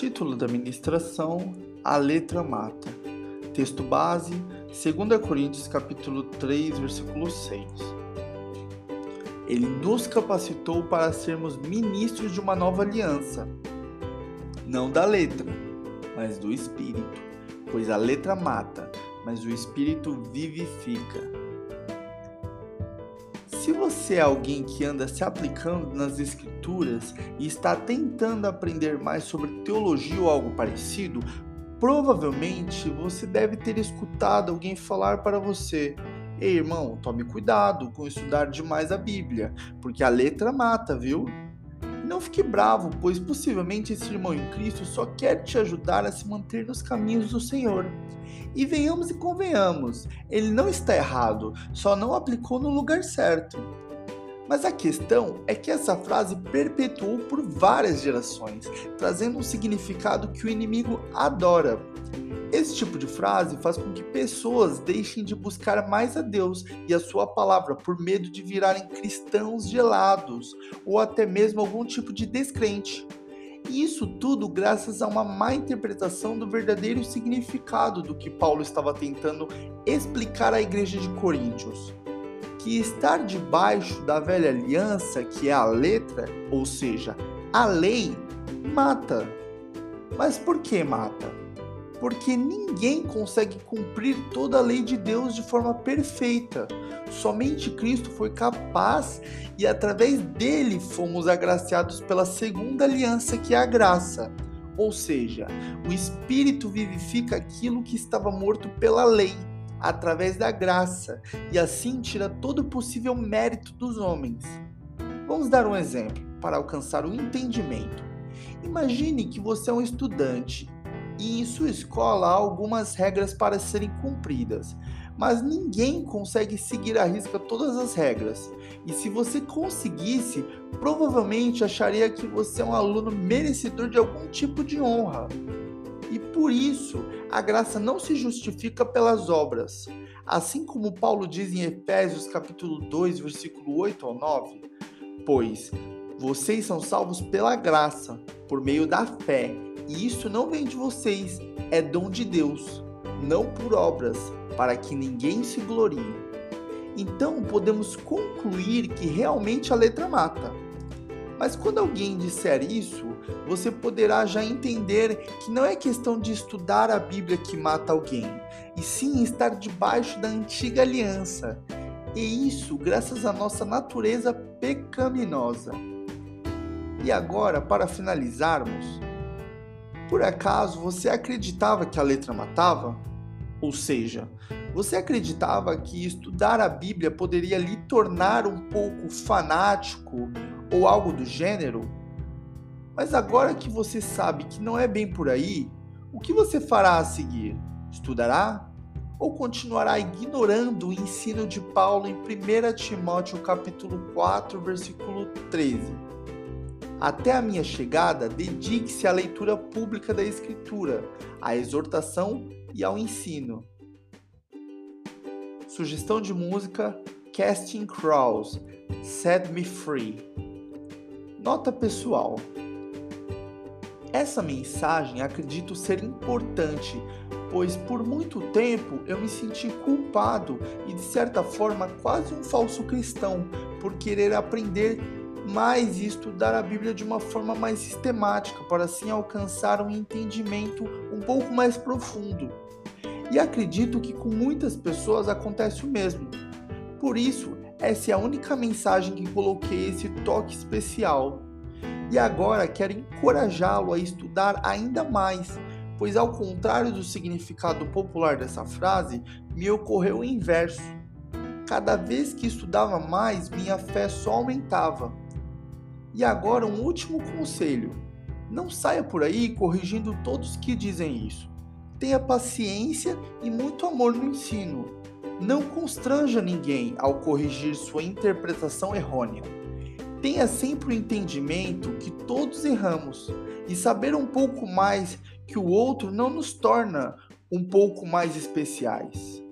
título da ministração, A Letra Mata. Texto base, 2 Coríntios capítulo 3, versículo 6. Ele nos capacitou para sermos ministros de uma nova aliança, não da letra, mas do espírito, pois a letra mata, mas o espírito vivifica. Se você é alguém que anda se aplicando nas escrituras e está tentando aprender mais sobre teologia ou algo parecido, provavelmente você deve ter escutado alguém falar para você: Ei, irmão, tome cuidado com estudar demais a Bíblia, porque a letra mata, viu? Não fique bravo, pois possivelmente esse irmão em Cristo só quer te ajudar a se manter nos caminhos do Senhor. E venhamos e convenhamos, ele não está errado, só não aplicou no lugar certo. Mas a questão é que essa frase perpetuou por várias gerações, trazendo um significado que o inimigo adora. Esse tipo de frase faz com que pessoas deixem de buscar mais a Deus e a sua palavra por medo de virarem cristãos gelados ou até mesmo algum tipo de descrente. E isso tudo graças a uma má interpretação do verdadeiro significado do que Paulo estava tentando explicar à igreja de Coríntios. Que estar debaixo da velha aliança, que é a letra, ou seja, a lei, mata. Mas por que mata? Porque ninguém consegue cumprir toda a lei de Deus de forma perfeita. Somente Cristo foi capaz e através dele fomos agraciados pela segunda aliança, que é a graça. Ou seja, o Espírito vivifica aquilo que estava morto pela lei, através da graça, e assim tira todo o possível mérito dos homens. Vamos dar um exemplo para alcançar o entendimento. Imagine que você é um estudante e em sua escola há algumas regras para serem cumpridas, mas ninguém consegue seguir à risca todas as regras. E se você conseguisse, provavelmente acharia que você é um aluno merecedor de algum tipo de honra. E por isso, a graça não se justifica pelas obras. Assim como Paulo diz em Efésios capítulo 2, versículo 8 ao 9, pois vocês são salvos pela graça, por meio da fé e isso não vem de vocês, é dom de Deus, não por obras, para que ninguém se glorie. Então podemos concluir que realmente a letra mata. Mas quando alguém disser isso, você poderá já entender que não é questão de estudar a Bíblia que mata alguém, e sim estar debaixo da antiga aliança. E isso graças à nossa natureza pecaminosa. E agora, para finalizarmos, por acaso você acreditava que a letra matava? Ou seja, você acreditava que estudar a Bíblia poderia lhe tornar um pouco fanático ou algo do gênero? Mas agora que você sabe que não é bem por aí, o que você fará a seguir? Estudará? Ou continuará ignorando o ensino de Paulo em 1 Timóteo capítulo 4, versículo 13? Até a minha chegada, dedique-se à leitura pública da Escritura, à exortação e ao ensino. Sugestão de música: Casting Crowds, Set Me Free. Nota pessoal: Essa mensagem acredito ser importante, pois por muito tempo eu me senti culpado e de certa forma quase um falso cristão por querer aprender mais e estudar a Bíblia de uma forma mais sistemática, para assim alcançar um entendimento um pouco mais profundo. E acredito que com muitas pessoas acontece o mesmo. Por isso, essa é a única mensagem que coloquei esse toque especial. E agora quero encorajá-lo a estudar ainda mais, pois ao contrário do significado popular dessa frase, me ocorreu o inverso. Cada vez que estudava mais, minha fé só aumentava. E agora, um último conselho: não saia por aí corrigindo todos que dizem isso. Tenha paciência e muito amor no ensino. Não constranja ninguém ao corrigir sua interpretação errônea. Tenha sempre o entendimento que todos erramos e saber um pouco mais que o outro não nos torna um pouco mais especiais.